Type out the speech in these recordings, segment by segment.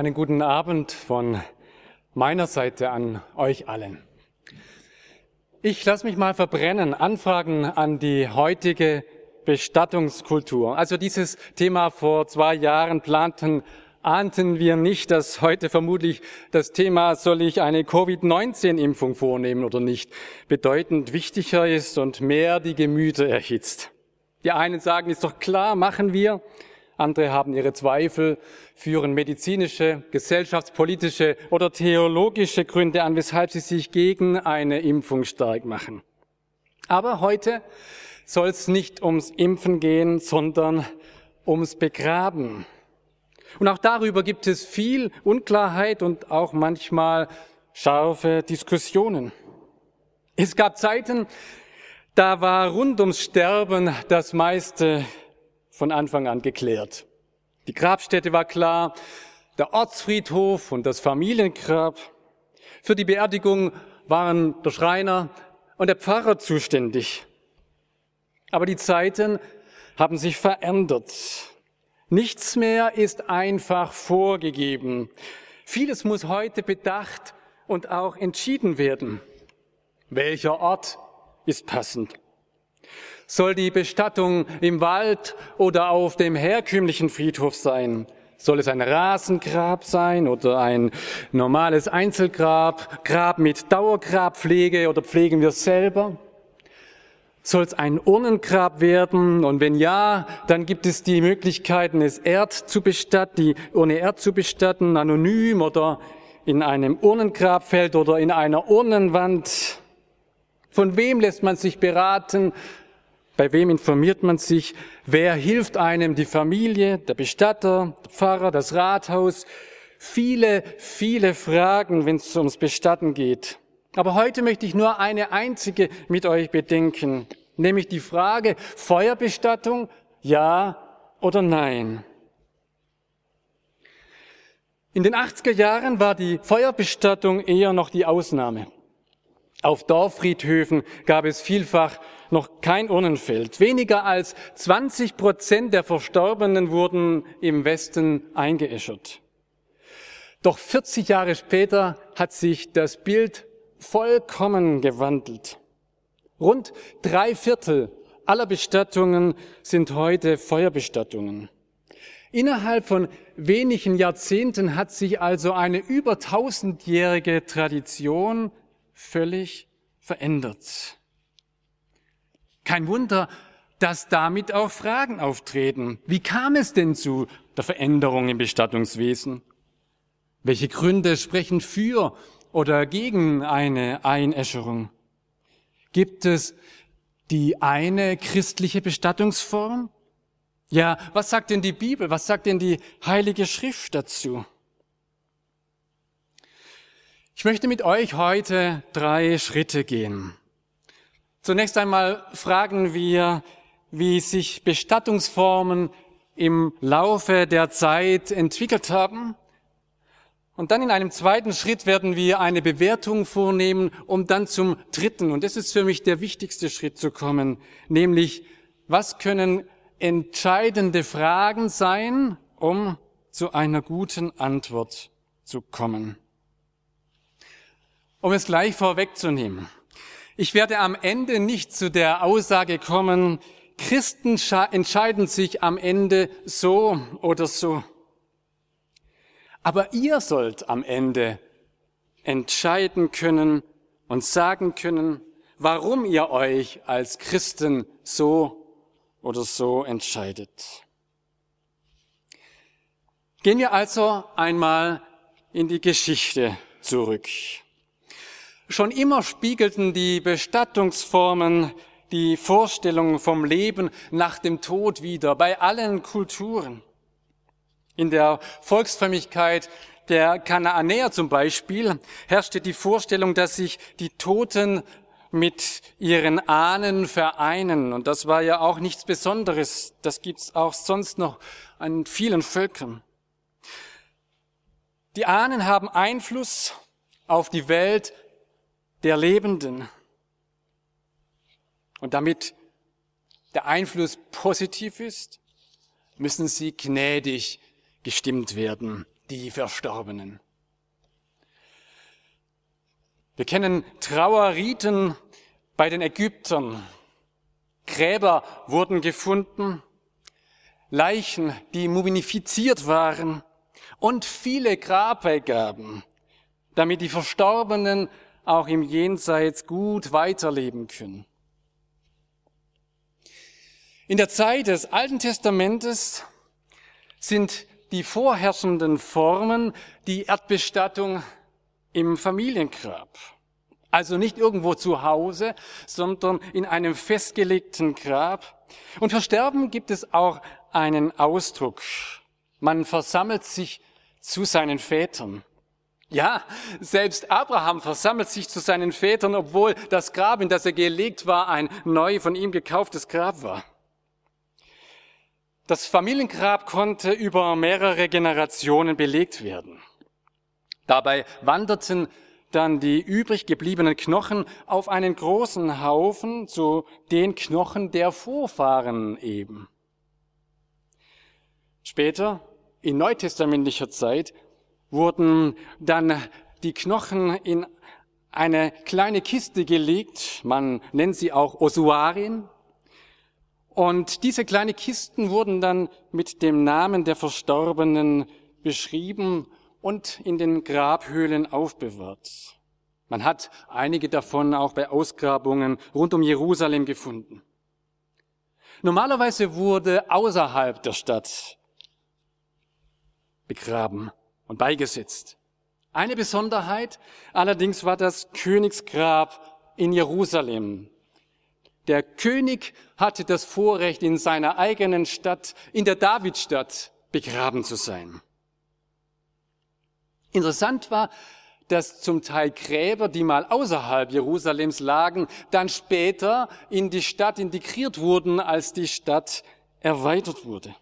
Einen guten Abend von meiner Seite an euch allen. Ich lasse mich mal verbrennen, Anfragen an die heutige Bestattungskultur. Also dieses Thema vor zwei Jahren planten, ahnten wir nicht, dass heute vermutlich das Thema, soll ich eine Covid-19-Impfung vornehmen oder nicht, bedeutend wichtiger ist und mehr die Gemüter erhitzt. Die einen sagen, ist doch klar, machen wir. Andere haben ihre Zweifel, führen medizinische, gesellschaftspolitische oder theologische Gründe an, weshalb sie sich gegen eine Impfung stark machen. Aber heute soll es nicht ums Impfen gehen, sondern ums Begraben. Und auch darüber gibt es viel Unklarheit und auch manchmal scharfe Diskussionen. Es gab Zeiten, da war rund ums Sterben das meiste von Anfang an geklärt. Die Grabstätte war klar, der Ortsfriedhof und das Familiengrab. Für die Beerdigung waren der Schreiner und der Pfarrer zuständig. Aber die Zeiten haben sich verändert. Nichts mehr ist einfach vorgegeben. Vieles muss heute bedacht und auch entschieden werden. Welcher Ort ist passend? Soll die Bestattung im Wald oder auf dem herkömmlichen Friedhof sein? Soll es ein Rasengrab sein oder ein normales Einzelgrab, Grab mit Dauergrabpflege oder pflegen wir selber? Soll es ein Urnengrab werden? Und wenn ja, dann gibt es die Möglichkeiten, es Erd zu bestatten, die ohne Erd zu bestatten, anonym oder in einem Urnengrabfeld oder in einer Urnenwand. Von wem lässt man sich beraten? Bei wem informiert man sich? Wer hilft einem? Die Familie, der Bestatter, der Pfarrer, das Rathaus. Viele, viele Fragen, wenn es ums Bestatten geht. Aber heute möchte ich nur eine einzige mit euch bedenken, nämlich die Frage Feuerbestattung, ja oder nein. In den 80er Jahren war die Feuerbestattung eher noch die Ausnahme. Auf Dorffriedhöfen gab es vielfach noch kein Urnenfeld. Weniger als 20 Prozent der Verstorbenen wurden im Westen eingeäschert. Doch 40 Jahre später hat sich das Bild vollkommen gewandelt. Rund drei Viertel aller Bestattungen sind heute Feuerbestattungen. Innerhalb von wenigen Jahrzehnten hat sich also eine über tausendjährige Tradition völlig verändert. Kein Wunder, dass damit auch Fragen auftreten. Wie kam es denn zu der Veränderung im Bestattungswesen? Welche Gründe sprechen für oder gegen eine Einäscherung? Gibt es die eine christliche Bestattungsform? Ja, was sagt denn die Bibel? Was sagt denn die Heilige Schrift dazu? Ich möchte mit euch heute drei Schritte gehen. Zunächst einmal fragen wir, wie sich Bestattungsformen im Laufe der Zeit entwickelt haben. Und dann in einem zweiten Schritt werden wir eine Bewertung vornehmen, um dann zum dritten, und das ist für mich der wichtigste Schritt zu kommen, nämlich was können entscheidende Fragen sein, um zu einer guten Antwort zu kommen. Um es gleich vorwegzunehmen. Ich werde am Ende nicht zu der Aussage kommen, Christen entscheiden sich am Ende so oder so. Aber ihr sollt am Ende entscheiden können und sagen können, warum ihr euch als Christen so oder so entscheidet. Gehen wir also einmal in die Geschichte zurück. Schon immer spiegelten die Bestattungsformen die Vorstellung vom Leben nach dem Tod wider, bei allen Kulturen. In der Volksfrömmigkeit der Kanaanäer zum Beispiel herrschte die Vorstellung, dass sich die Toten mit ihren Ahnen vereinen. Und das war ja auch nichts Besonderes. Das gibt's auch sonst noch an vielen Völkern. Die Ahnen haben Einfluss auf die Welt der Lebenden. Und damit der Einfluss positiv ist, müssen sie gnädig gestimmt werden, die Verstorbenen. Wir kennen Trauerriten bei den Ägyptern. Gräber wurden gefunden, Leichen, die mumifiziert waren und viele Grabbeigaben, damit die Verstorbenen auch im Jenseits gut weiterleben können. In der Zeit des Alten Testamentes sind die vorherrschenden Formen die Erdbestattung im Familiengrab. Also nicht irgendwo zu Hause, sondern in einem festgelegten Grab. Und für Sterben gibt es auch einen Ausdruck. Man versammelt sich zu seinen Vätern. Ja, selbst Abraham versammelt sich zu seinen Vätern, obwohl das Grab, in das er gelegt war, ein neu von ihm gekauftes Grab war. Das Familiengrab konnte über mehrere Generationen belegt werden. Dabei wanderten dann die übrig gebliebenen Knochen auf einen großen Haufen zu den Knochen der Vorfahren eben. Später, in neutestamentlicher Zeit, wurden dann die Knochen in eine kleine Kiste gelegt, man nennt sie auch Osuarien, und diese kleine Kisten wurden dann mit dem Namen der Verstorbenen beschrieben und in den Grabhöhlen aufbewahrt. Man hat einige davon auch bei Ausgrabungen rund um Jerusalem gefunden. Normalerweise wurde außerhalb der Stadt begraben und beigesetzt. Eine Besonderheit allerdings war das Königsgrab in Jerusalem. Der König hatte das Vorrecht, in seiner eigenen Stadt, in der Davidstadt, begraben zu sein. Interessant war, dass zum Teil Gräber, die mal außerhalb Jerusalems lagen, dann später in die Stadt integriert wurden, als die Stadt erweitert wurde.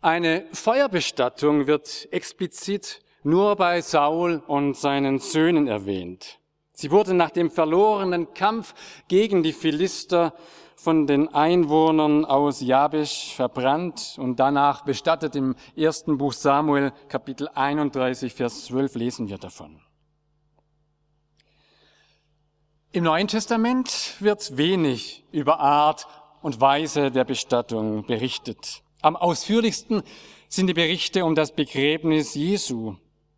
Eine Feuerbestattung wird explizit nur bei Saul und seinen Söhnen erwähnt. Sie wurde nach dem verlorenen Kampf gegen die Philister von den Einwohnern aus Jabesh verbrannt und danach bestattet. Im ersten Buch Samuel, Kapitel 31, Vers 12 lesen wir davon. Im Neuen Testament wird wenig über Art und Weise der Bestattung berichtet. Am ausführlichsten sind die Berichte um das Begräbnis Jesu,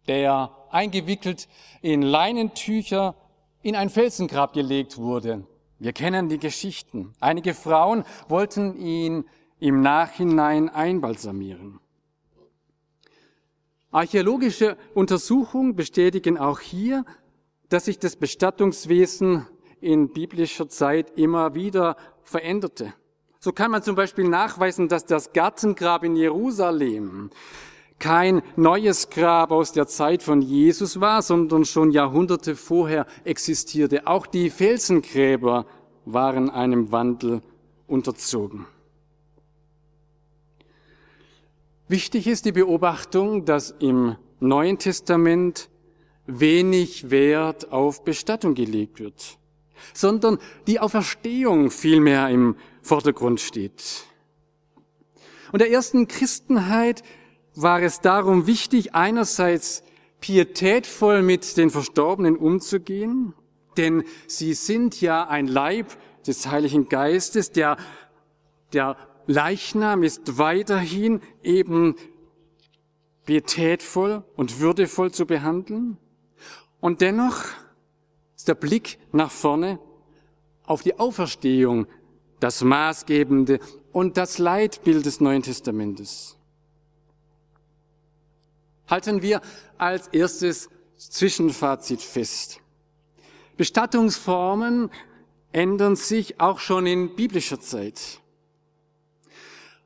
der eingewickelt in Leinentücher in ein Felsengrab gelegt wurde. Wir kennen die Geschichten. Einige Frauen wollten ihn im Nachhinein einbalsamieren. Archäologische Untersuchungen bestätigen auch hier, dass sich das Bestattungswesen in biblischer Zeit immer wieder veränderte. So kann man zum Beispiel nachweisen, dass das Gartengrab in Jerusalem kein neues Grab aus der Zeit von Jesus war, sondern schon Jahrhunderte vorher existierte. Auch die Felsengräber waren einem Wandel unterzogen. Wichtig ist die Beobachtung, dass im Neuen Testament wenig Wert auf Bestattung gelegt wird, sondern die Auferstehung vielmehr im Vordergrund steht. Und der ersten Christenheit war es darum wichtig, einerseits pietätvoll mit den Verstorbenen umzugehen, denn sie sind ja ein Leib des Heiligen Geistes, der, der Leichnam ist weiterhin eben pietätvoll und würdevoll zu behandeln. Und dennoch ist der Blick nach vorne auf die Auferstehung das Maßgebende und das Leitbild des Neuen Testamentes halten wir als erstes Zwischenfazit fest. Bestattungsformen ändern sich auch schon in biblischer Zeit.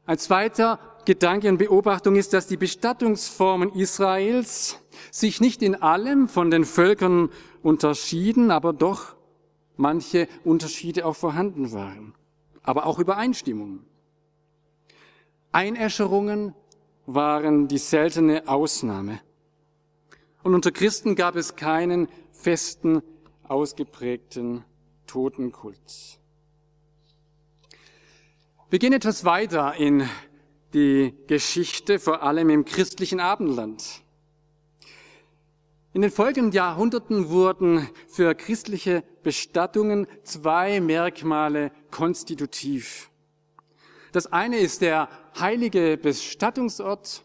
Ein zweiter Gedanke und Beobachtung ist, dass die Bestattungsformen Israels sich nicht in allem von den Völkern unterschieden, aber doch manche Unterschiede auch vorhanden waren, aber auch Übereinstimmungen. Einäscherungen waren die seltene Ausnahme. Und unter Christen gab es keinen festen, ausgeprägten Totenkult. Wir gehen etwas weiter in die Geschichte, vor allem im christlichen Abendland. In den folgenden Jahrhunderten wurden für christliche Bestattungen zwei Merkmale konstitutiv. Das eine ist der heilige Bestattungsort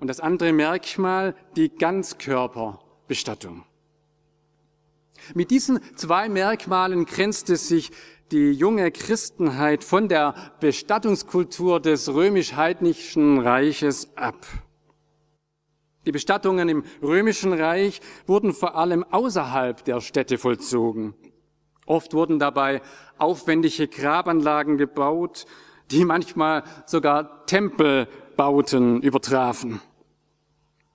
und das andere Merkmal die Ganzkörperbestattung. Mit diesen zwei Merkmalen grenzte sich die junge Christenheit von der Bestattungskultur des römisch-heidnischen Reiches ab. Die Bestattungen im römischen Reich wurden vor allem außerhalb der Städte vollzogen. Oft wurden dabei aufwendige Grabanlagen gebaut, die manchmal sogar Tempelbauten übertrafen.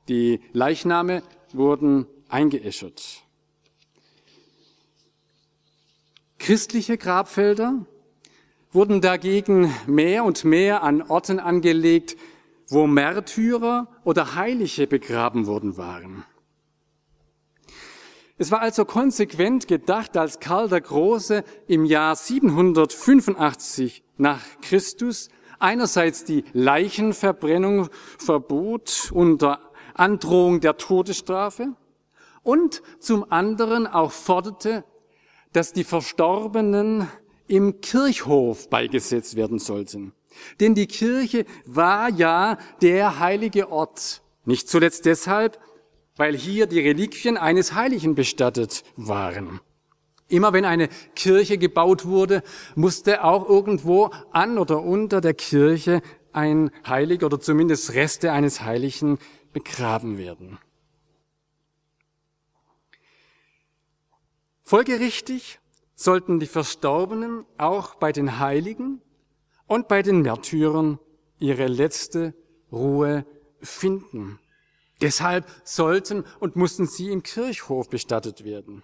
Die Leichname wurden eingeäschert. Christliche Grabfelder wurden dagegen mehr und mehr an Orten angelegt, wo Märtyrer oder Heilige begraben worden waren. Es war also konsequent gedacht, als Karl der Große im Jahr 785 nach Christus einerseits die Leichenverbrennung verbot unter Androhung der Todesstrafe und zum anderen auch forderte, dass die Verstorbenen im Kirchhof beigesetzt werden sollten. Denn die Kirche war ja der heilige Ort. Nicht zuletzt deshalb, weil hier die Reliquien eines Heiligen bestattet waren. Immer wenn eine Kirche gebaut wurde, musste auch irgendwo an oder unter der Kirche ein Heiliger oder zumindest Reste eines Heiligen begraben werden. Folgerichtig sollten die Verstorbenen auch bei den Heiligen und bei den Märtyrern ihre letzte Ruhe finden. Deshalb sollten und mussten sie im Kirchhof bestattet werden.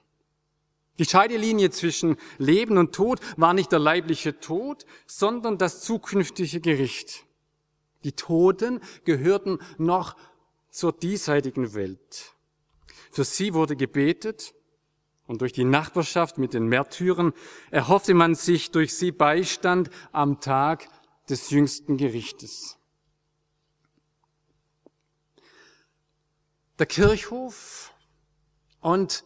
Die Scheidelinie zwischen Leben und Tod war nicht der leibliche Tod, sondern das zukünftige Gericht. Die Toten gehörten noch zur diesseitigen Welt. Für sie wurde gebetet und durch die Nachbarschaft mit den Märtyrern erhoffte man sich durch sie Beistand am Tag des jüngsten Gerichtes. Der Kirchhof und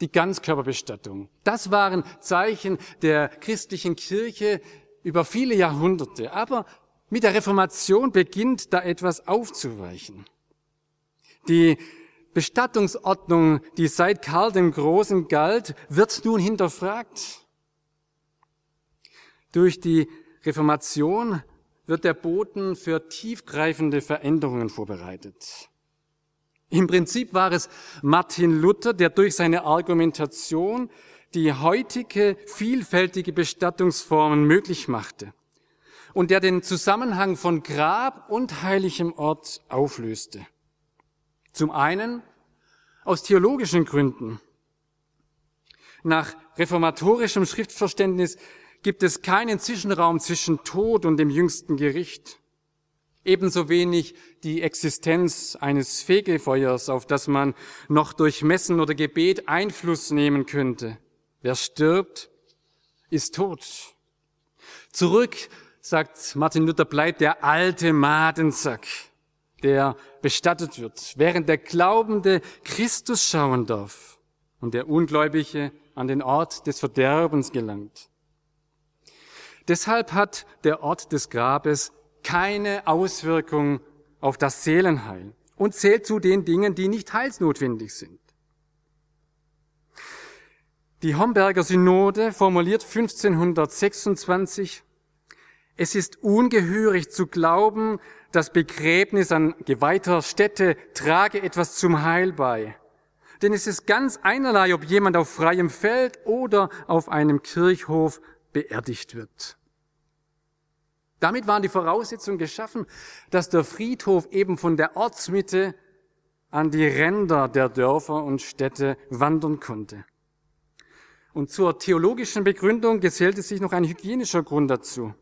die Ganzkörperbestattung, das waren Zeichen der christlichen Kirche über viele Jahrhunderte. Aber mit der Reformation beginnt da etwas aufzuweichen. Die Bestattungsordnung, die seit Karl dem Großen galt, wird nun hinterfragt. Durch die Reformation wird der Boden für tiefgreifende Veränderungen vorbereitet. Im Prinzip war es Martin Luther, der durch seine Argumentation die heutige vielfältige Bestattungsformen möglich machte und der den Zusammenhang von Grab und heiligem Ort auflöste. Zum einen aus theologischen Gründen. Nach reformatorischem Schriftverständnis gibt es keinen Zwischenraum zwischen Tod und dem jüngsten Gericht. Ebenso wenig die Existenz eines Fegefeuers, auf das man noch durch Messen oder Gebet Einfluss nehmen könnte. Wer stirbt, ist tot. Zurück, sagt Martin Luther, bleibt der alte Madensack der bestattet wird, während der Glaubende Christus schauen darf und der Ungläubige an den Ort des Verderbens gelangt. Deshalb hat der Ort des Grabes keine Auswirkung auf das Seelenheil und zählt zu den Dingen, die nicht heilsnotwendig sind. Die Homberger Synode formuliert 1526, es ist ungehörig zu glauben, das Begräbnis an geweihter Stätte trage etwas zum Heil bei. Denn es ist ganz einerlei, ob jemand auf freiem Feld oder auf einem Kirchhof beerdigt wird. Damit waren die Voraussetzungen geschaffen, dass der Friedhof eben von der Ortsmitte an die Ränder der Dörfer und Städte wandern konnte. Und zur theologischen Begründung gesellte sich noch ein hygienischer Grund dazu.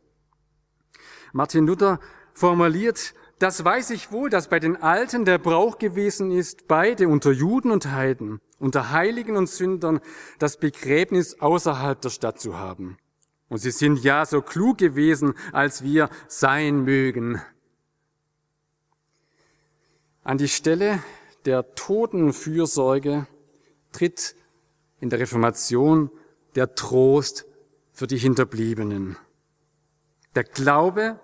Martin Luther formuliert, das weiß ich wohl, dass bei den Alten der Brauch gewesen ist, beide unter Juden und Heiden, unter Heiligen und Sündern, das Begräbnis außerhalb der Stadt zu haben. Und sie sind ja so klug gewesen, als wir sein mögen. An die Stelle der Totenfürsorge tritt in der Reformation der Trost für die Hinterbliebenen. Der Glaube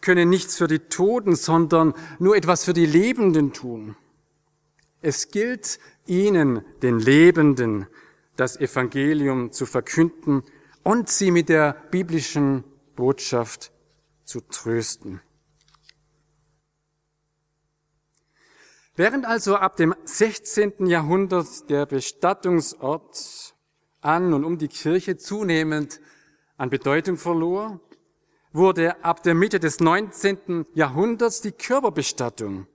könne nichts für die Toten, sondern nur etwas für die Lebenden tun. Es gilt ihnen, den Lebenden, das Evangelium zu verkünden und sie mit der biblischen Botschaft zu trösten. Während also ab dem 16. Jahrhundert der Bestattungsort an und um die Kirche zunehmend an Bedeutung verlor, wurde ab der Mitte des 19. Jahrhunderts die Körperbestattung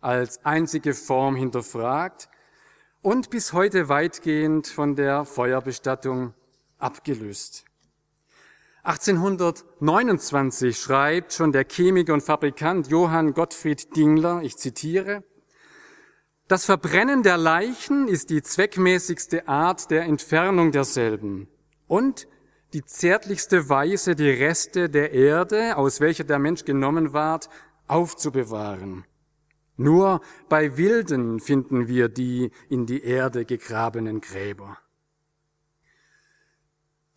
als einzige Form hinterfragt und bis heute weitgehend von der Feuerbestattung abgelöst. 1829 schreibt schon der Chemiker und Fabrikant Johann Gottfried Dingler, ich zitiere, das Verbrennen der Leichen ist die zweckmäßigste Art der Entfernung derselben und die zärtlichste Weise, die Reste der Erde, aus welcher der Mensch genommen ward, aufzubewahren. Nur bei Wilden finden wir die in die Erde gegrabenen Gräber.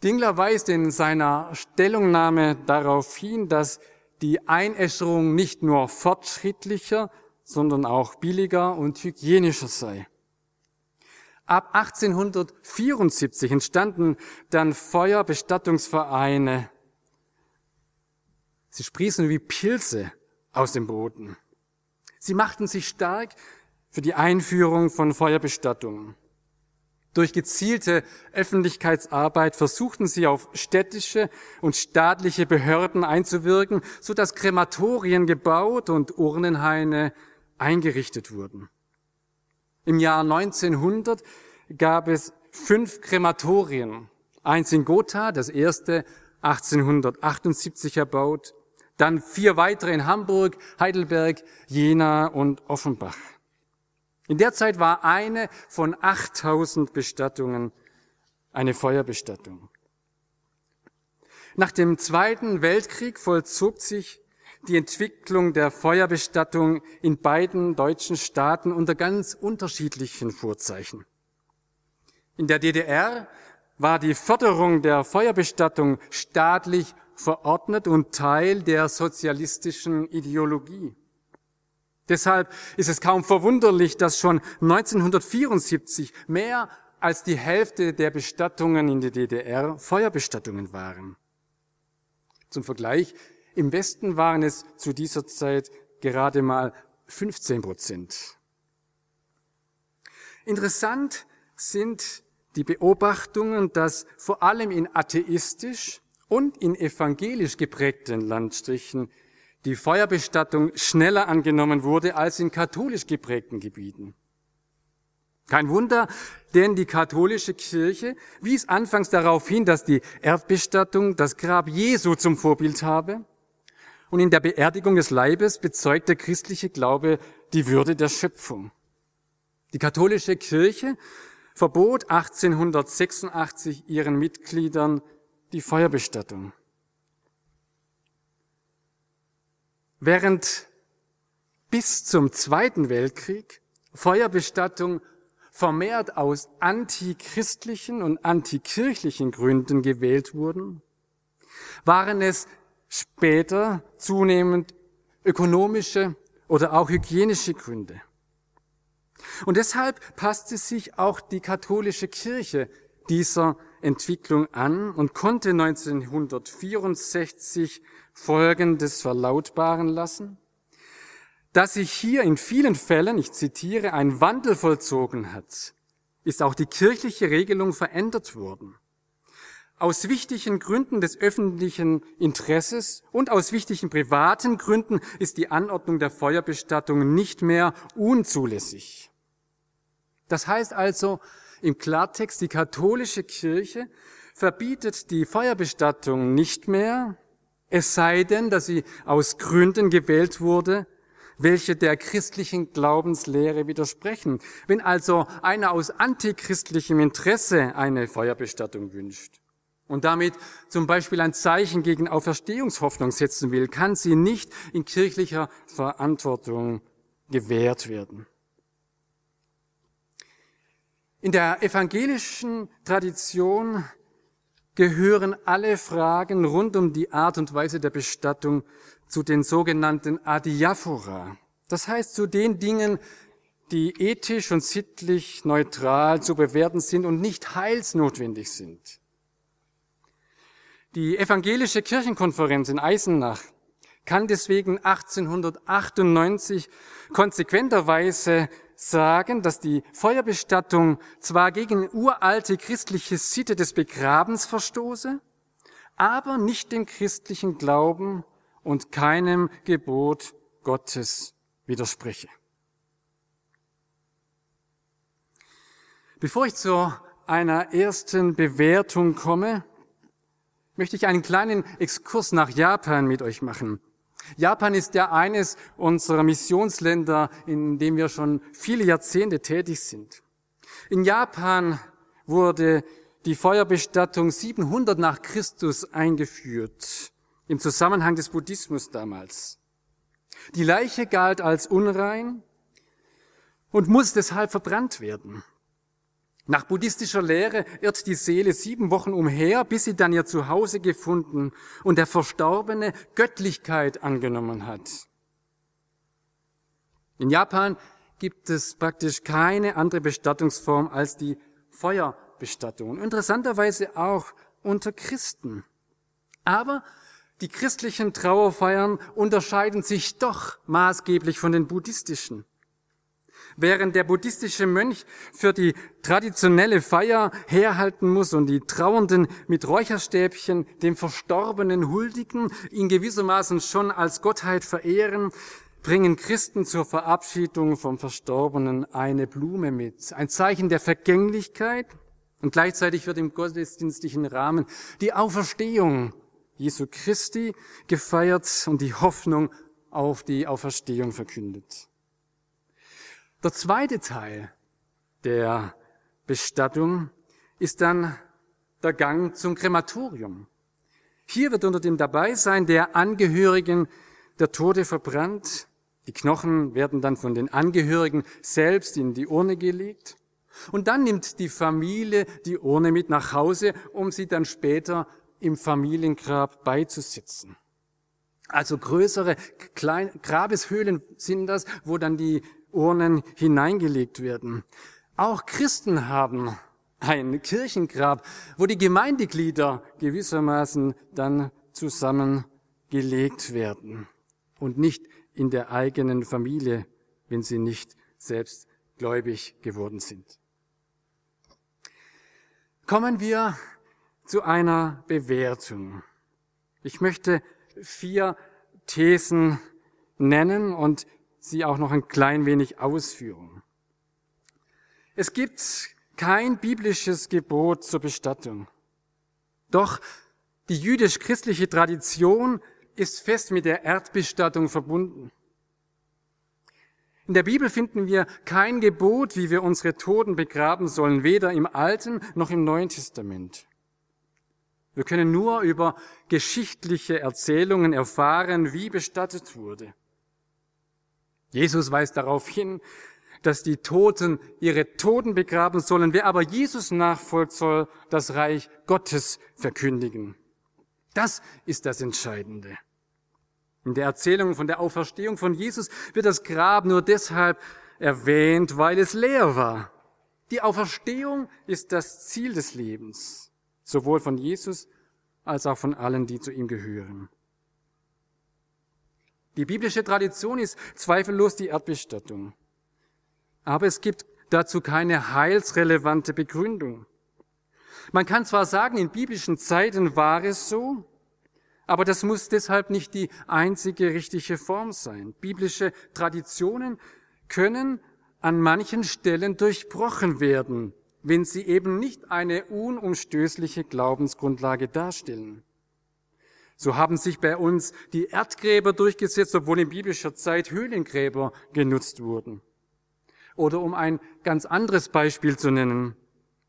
Dingler weist in seiner Stellungnahme darauf hin, dass die Einäscherung nicht nur fortschrittlicher, sondern auch billiger und hygienischer sei. Ab 1874 entstanden dann Feuerbestattungsvereine. Sie sprießen wie Pilze aus dem Boden. Sie machten sich stark für die Einführung von Feuerbestattungen. Durch gezielte Öffentlichkeitsarbeit versuchten sie auf städtische und staatliche Behörden einzuwirken, so dass Krematorien gebaut und Urnenhaine eingerichtet wurden. Im Jahr 1900 gab es fünf Krematorien. Eins in Gotha, das erste 1878 erbaut, dann vier weitere in Hamburg, Heidelberg, Jena und Offenbach. In der Zeit war eine von 8000 Bestattungen eine Feuerbestattung. Nach dem Zweiten Weltkrieg vollzog sich die Entwicklung der Feuerbestattung in beiden deutschen Staaten unter ganz unterschiedlichen Vorzeichen. In der DDR war die Förderung der Feuerbestattung staatlich verordnet und Teil der sozialistischen Ideologie. Deshalb ist es kaum verwunderlich, dass schon 1974 mehr als die Hälfte der Bestattungen in der DDR Feuerbestattungen waren. Zum Vergleich, im Westen waren es zu dieser Zeit gerade mal 15 Prozent. Interessant sind die Beobachtungen, dass vor allem in atheistisch und in evangelisch geprägten Landstrichen die Feuerbestattung schneller angenommen wurde als in katholisch geprägten Gebieten. Kein Wunder, denn die katholische Kirche wies anfangs darauf hin, dass die Erdbestattung das Grab Jesu zum Vorbild habe und in der Beerdigung des Leibes bezeugt der christliche Glaube die Würde der Schöpfung. Die katholische Kirche verbot 1886 ihren Mitgliedern die Feuerbestattung. Während bis zum Zweiten Weltkrieg Feuerbestattung vermehrt aus antichristlichen und antikirchlichen Gründen gewählt wurden, waren es später zunehmend ökonomische oder auch hygienische Gründe. Und deshalb passte sich auch die katholische Kirche dieser Entwicklung an und konnte 1964 Folgendes verlautbaren lassen, dass sich hier in vielen Fällen, ich zitiere, ein Wandel vollzogen hat, ist auch die kirchliche Regelung verändert worden. Aus wichtigen Gründen des öffentlichen Interesses und aus wichtigen privaten Gründen ist die Anordnung der Feuerbestattung nicht mehr unzulässig. Das heißt also im Klartext, die katholische Kirche verbietet die Feuerbestattung nicht mehr, es sei denn, dass sie aus Gründen gewählt wurde, welche der christlichen Glaubenslehre widersprechen. Wenn also einer aus antichristlichem Interesse eine Feuerbestattung wünscht und damit zum Beispiel ein Zeichen gegen Auferstehungshoffnung setzen will, kann sie nicht in kirchlicher Verantwortung gewährt werden. In der evangelischen Tradition gehören alle Fragen rund um die Art und Weise der Bestattung zu den sogenannten Adiaphora. Das heißt zu den Dingen, die ethisch und sittlich neutral zu bewerten sind und nicht heilsnotwendig sind. Die evangelische Kirchenkonferenz in Eisenach kann deswegen 1898 konsequenterweise sagen, dass die Feuerbestattung zwar gegen uralte christliche Sitte des Begrabens verstoße, aber nicht dem christlichen Glauben und keinem Gebot Gottes widerspreche. Bevor ich zu einer ersten Bewertung komme, möchte ich einen kleinen Exkurs nach Japan mit euch machen. Japan ist ja eines unserer Missionsländer, in dem wir schon viele Jahrzehnte tätig sind. In Japan wurde die Feuerbestattung 700 nach Christus eingeführt im Zusammenhang des Buddhismus damals. Die Leiche galt als unrein und muss deshalb verbrannt werden. Nach buddhistischer Lehre irrt die Seele sieben Wochen umher, bis sie dann ihr Zuhause gefunden und der Verstorbene Göttlichkeit angenommen hat. In Japan gibt es praktisch keine andere Bestattungsform als die Feuerbestattung. Interessanterweise auch unter Christen. Aber die christlichen Trauerfeiern unterscheiden sich doch maßgeblich von den buddhistischen. Während der buddhistische Mönch für die traditionelle Feier herhalten muss und die Trauernden mit Räucherstäbchen dem Verstorbenen huldigen, ihn gewissermaßen schon als Gottheit verehren, bringen Christen zur Verabschiedung vom Verstorbenen eine Blume mit. Ein Zeichen der Vergänglichkeit und gleichzeitig wird im gottesdienstlichen Rahmen die Auferstehung Jesu Christi gefeiert und die Hoffnung auf die Auferstehung verkündet. Der zweite Teil der Bestattung ist dann der Gang zum Krematorium. Hier wird unter dem Dabeisein der Angehörigen der Tote verbrannt. Die Knochen werden dann von den Angehörigen selbst in die Urne gelegt. Und dann nimmt die Familie die Urne mit nach Hause, um sie dann später im Familiengrab beizusitzen. Also größere Grabeshöhlen sind das, wo dann die Urnen hineingelegt werden. Auch Christen haben ein Kirchengrab, wo die Gemeindeglieder gewissermaßen dann zusammengelegt werden und nicht in der eigenen Familie, wenn sie nicht selbst gläubig geworden sind. Kommen wir zu einer Bewertung. Ich möchte vier Thesen nennen und sie auch noch ein klein wenig ausführen. Es gibt kein biblisches Gebot zur Bestattung. Doch die jüdisch-christliche Tradition ist fest mit der Erdbestattung verbunden. In der Bibel finden wir kein Gebot, wie wir unsere Toten begraben sollen, weder im Alten noch im Neuen Testament. Wir können nur über geschichtliche Erzählungen erfahren, wie bestattet wurde. Jesus weist darauf hin, dass die Toten ihre Toten begraben sollen. Wer aber Jesus nachfolgt, soll das Reich Gottes verkündigen. Das ist das Entscheidende. In der Erzählung von der Auferstehung von Jesus wird das Grab nur deshalb erwähnt, weil es leer war. Die Auferstehung ist das Ziel des Lebens sowohl von Jesus als auch von allen, die zu ihm gehören. Die biblische Tradition ist zweifellos die Erdbestattung. Aber es gibt dazu keine heilsrelevante Begründung. Man kann zwar sagen, in biblischen Zeiten war es so, aber das muss deshalb nicht die einzige richtige Form sein. Biblische Traditionen können an manchen Stellen durchbrochen werden, wenn sie eben nicht eine unumstößliche Glaubensgrundlage darstellen. So haben sich bei uns die Erdgräber durchgesetzt, obwohl in biblischer Zeit Höhlengräber genutzt wurden. Oder um ein ganz anderes Beispiel zu nennen.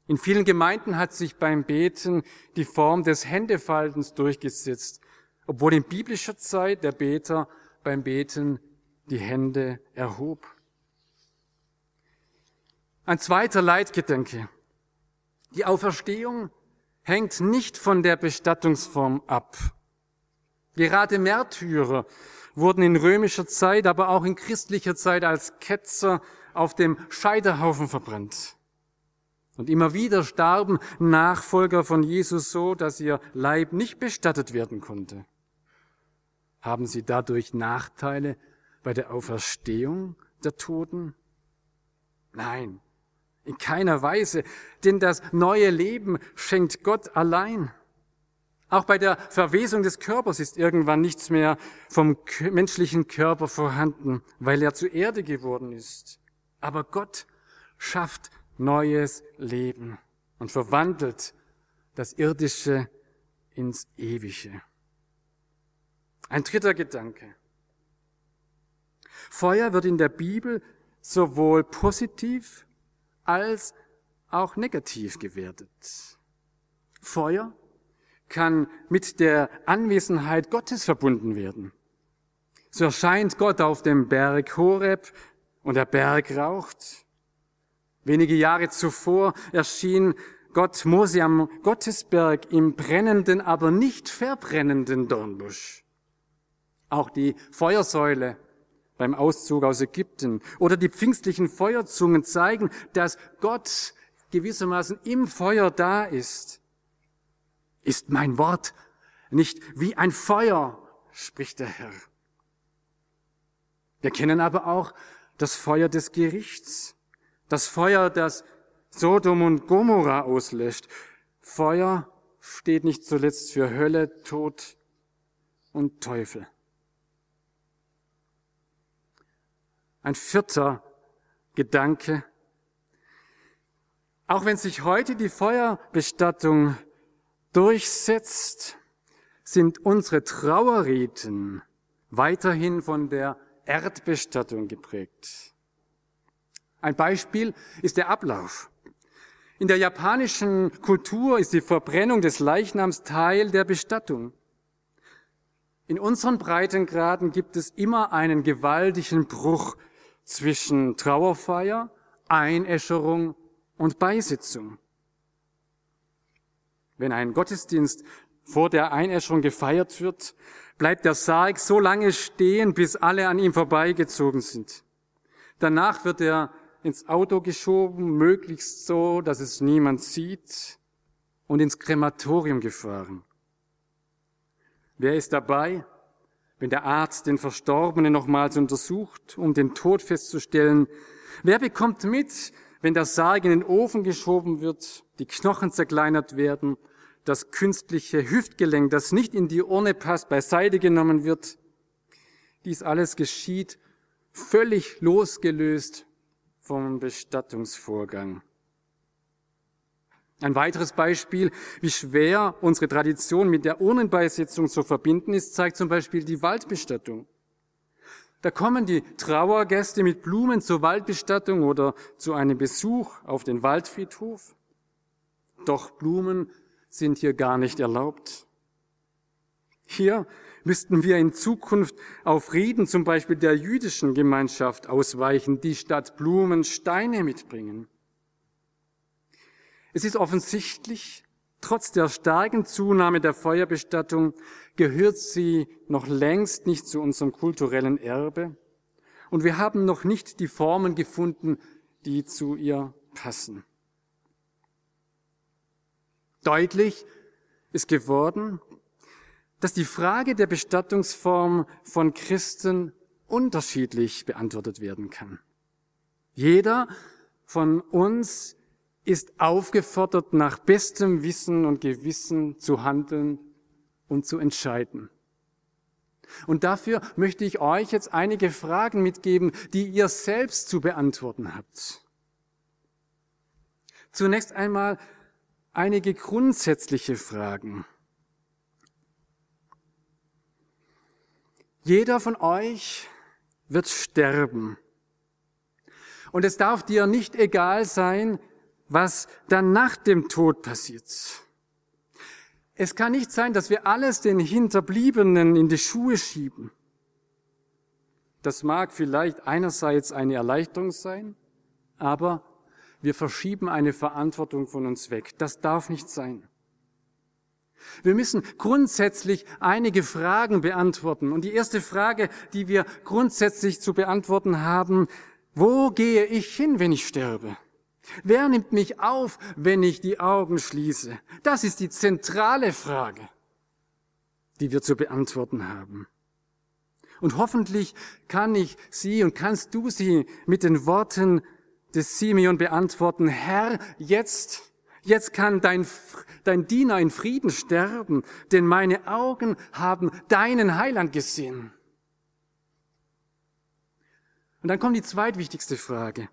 In vielen Gemeinden hat sich beim Beten die Form des Händefaltens durchgesetzt, obwohl in biblischer Zeit der Beter beim Beten die Hände erhob. Ein zweiter Leitgedanke. Die Auferstehung hängt nicht von der Bestattungsform ab. Gerade Märtyrer wurden in römischer Zeit, aber auch in christlicher Zeit als Ketzer auf dem Scheiterhaufen verbrannt. Und immer wieder starben Nachfolger von Jesus so, dass ihr Leib nicht bestattet werden konnte. Haben sie dadurch Nachteile bei der Auferstehung der Toten? Nein, in keiner Weise, denn das neue Leben schenkt Gott allein. Auch bei der Verwesung des Körpers ist irgendwann nichts mehr vom menschlichen Körper vorhanden, weil er zu Erde geworden ist. Aber Gott schafft neues Leben und verwandelt das Irdische ins Ewige. Ein dritter Gedanke. Feuer wird in der Bibel sowohl positiv als auch negativ gewertet. Feuer kann mit der Anwesenheit Gottes verbunden werden. So erscheint Gott auf dem Berg Horeb und der Berg raucht. Wenige Jahre zuvor erschien Gott Mose am Gottesberg im brennenden, aber nicht verbrennenden Dornbusch. Auch die Feuersäule beim Auszug aus Ägypten oder die pfingstlichen Feuerzungen zeigen, dass Gott gewissermaßen im Feuer da ist. Ist mein Wort nicht wie ein Feuer, spricht der Herr. Wir kennen aber auch das Feuer des Gerichts, das Feuer, das Sodom und Gomorra auslöscht. Feuer steht nicht zuletzt für Hölle, Tod und Teufel. Ein vierter Gedanke. Auch wenn sich heute die Feuerbestattung durchsetzt, sind unsere Trauerriten weiterhin von der Erdbestattung geprägt. Ein Beispiel ist der Ablauf. In der japanischen Kultur ist die Verbrennung des Leichnams Teil der Bestattung. In unseren Breitengraden gibt es immer einen gewaltigen Bruch zwischen Trauerfeier, Einäscherung und Beisitzung. Wenn ein Gottesdienst vor der Einäscherung gefeiert wird, bleibt der Sarg so lange stehen, bis alle an ihm vorbeigezogen sind. Danach wird er ins Auto geschoben, möglichst so, dass es niemand sieht, und ins Krematorium gefahren. Wer ist dabei, wenn der Arzt den Verstorbenen nochmals untersucht, um den Tod festzustellen? Wer bekommt mit, wenn der Sarg in den Ofen geschoben wird, die Knochen zerkleinert werden das künstliche Hüftgelenk, das nicht in die Urne passt, beiseite genommen wird. Dies alles geschieht völlig losgelöst vom Bestattungsvorgang. Ein weiteres Beispiel, wie schwer unsere Tradition mit der Urnenbeisetzung zu verbinden ist, zeigt zum Beispiel die Waldbestattung. Da kommen die Trauergäste mit Blumen zur Waldbestattung oder zu einem Besuch auf den Waldfriedhof. Doch Blumen sind hier gar nicht erlaubt. Hier müssten wir in Zukunft auf Rieden zum Beispiel der jüdischen Gemeinschaft ausweichen, die statt Blumen Steine mitbringen. Es ist offensichtlich, trotz der starken Zunahme der Feuerbestattung gehört sie noch längst nicht zu unserem kulturellen Erbe und wir haben noch nicht die Formen gefunden, die zu ihr passen. Deutlich ist geworden, dass die Frage der Bestattungsform von Christen unterschiedlich beantwortet werden kann. Jeder von uns ist aufgefordert, nach bestem Wissen und Gewissen zu handeln und zu entscheiden. Und dafür möchte ich euch jetzt einige Fragen mitgeben, die ihr selbst zu beantworten habt. Zunächst einmal einige grundsätzliche Fragen. Jeder von euch wird sterben. Und es darf dir nicht egal sein, was dann nach dem Tod passiert. Es kann nicht sein, dass wir alles den Hinterbliebenen in die Schuhe schieben. Das mag vielleicht einerseits eine Erleichterung sein, aber wir verschieben eine Verantwortung von uns weg. Das darf nicht sein. Wir müssen grundsätzlich einige Fragen beantworten. Und die erste Frage, die wir grundsätzlich zu beantworten haben, wo gehe ich hin, wenn ich sterbe? Wer nimmt mich auf, wenn ich die Augen schließe? Das ist die zentrale Frage, die wir zu beantworten haben. Und hoffentlich kann ich sie und kannst du sie mit den Worten des Simeon beantworten. Herr, jetzt, jetzt kann dein, dein Diener in Frieden sterben, denn meine Augen haben deinen Heiland gesehen. Und dann kommt die zweitwichtigste Frage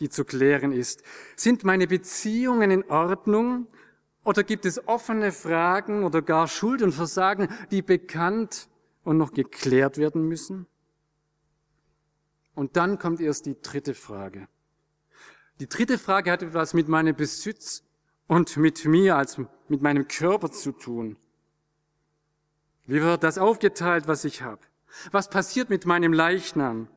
die zu klären ist. Sind meine Beziehungen in Ordnung oder gibt es offene Fragen oder gar Schuld und Versagen, die bekannt und noch geklärt werden müssen? Und dann kommt erst die dritte Frage. Die dritte Frage hat etwas mit meinem Besitz und mit mir als mit meinem Körper zu tun. Wie wird das aufgeteilt, was ich habe? Was passiert mit meinem Leichnam?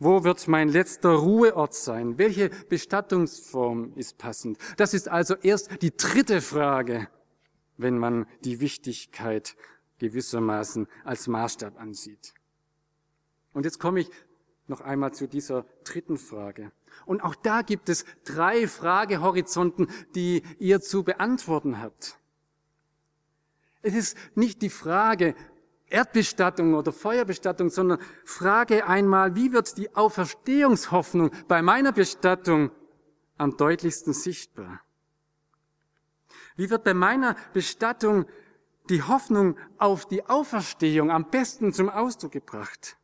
Wo wird mein letzter Ruheort sein? Welche Bestattungsform ist passend? Das ist also erst die dritte Frage, wenn man die Wichtigkeit gewissermaßen als Maßstab ansieht. Und jetzt komme ich noch einmal zu dieser dritten Frage. Und auch da gibt es drei Fragehorizonten, die ihr zu beantworten habt. Es ist nicht die Frage, Erdbestattung oder Feuerbestattung, sondern frage einmal, wie wird die Auferstehungshoffnung bei meiner Bestattung am deutlichsten sichtbar? Wie wird bei meiner Bestattung die Hoffnung auf die Auferstehung am besten zum Ausdruck gebracht?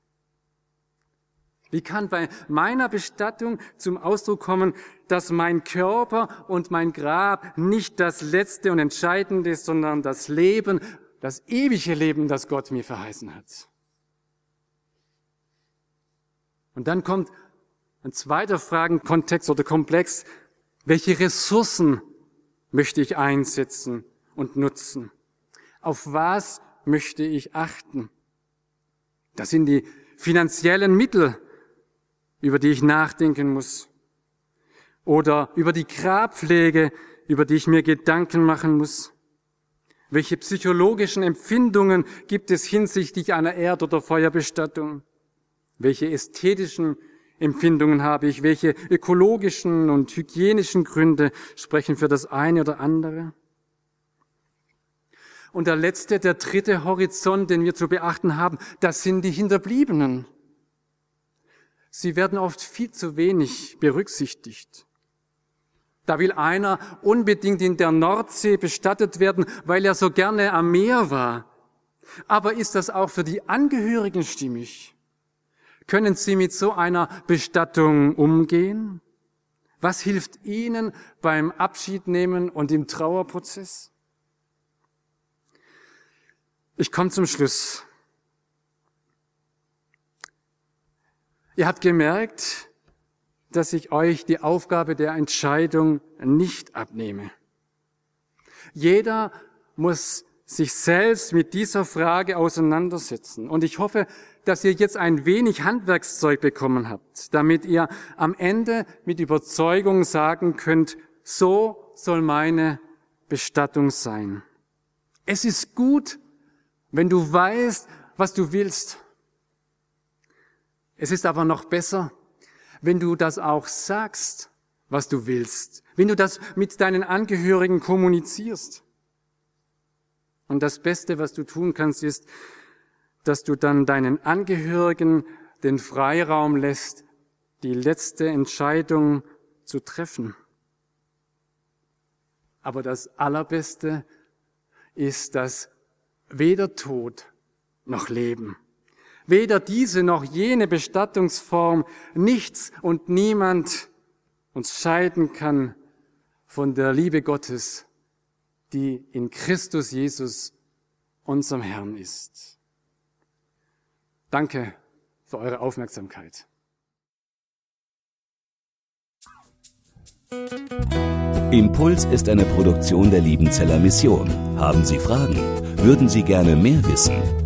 Wie kann bei meiner Bestattung zum Ausdruck kommen, dass mein Körper und mein Grab nicht das Letzte und Entscheidende ist, sondern das Leben das ewige Leben, das Gott mir verheißen hat. Und dann kommt ein zweiter Fragenkontext oder Komplex. Welche Ressourcen möchte ich einsetzen und nutzen? Auf was möchte ich achten? Das sind die finanziellen Mittel, über die ich nachdenken muss. Oder über die Grabpflege, über die ich mir Gedanken machen muss. Welche psychologischen Empfindungen gibt es hinsichtlich einer Erd- oder Feuerbestattung? Welche ästhetischen Empfindungen habe ich? Welche ökologischen und hygienischen Gründe sprechen für das eine oder andere? Und der letzte, der dritte Horizont, den wir zu beachten haben, das sind die Hinterbliebenen. Sie werden oft viel zu wenig berücksichtigt. Da will einer unbedingt in der Nordsee bestattet werden, weil er so gerne am Meer war. Aber ist das auch für die Angehörigen stimmig? Können sie mit so einer Bestattung umgehen? Was hilft ihnen beim Abschiednehmen und im Trauerprozess? Ich komme zum Schluss. Ihr habt gemerkt, dass ich euch die Aufgabe der Entscheidung nicht abnehme. Jeder muss sich selbst mit dieser Frage auseinandersetzen. Und ich hoffe, dass ihr jetzt ein wenig Handwerkszeug bekommen habt, damit ihr am Ende mit Überzeugung sagen könnt, so soll meine Bestattung sein. Es ist gut, wenn du weißt, was du willst. Es ist aber noch besser, wenn du das auch sagst, was du willst, wenn du das mit deinen Angehörigen kommunizierst. Und das Beste, was du tun kannst, ist, dass du dann deinen Angehörigen den Freiraum lässt, die letzte Entscheidung zu treffen. Aber das Allerbeste ist, dass weder Tod noch Leben, weder diese noch jene Bestattungsform, nichts und niemand uns scheiden kann von der Liebe Gottes, die in Christus Jesus, unserem Herrn ist. Danke für eure Aufmerksamkeit. Impuls ist eine Produktion der Liebenzeller Mission. Haben Sie Fragen? Würden Sie gerne mehr wissen?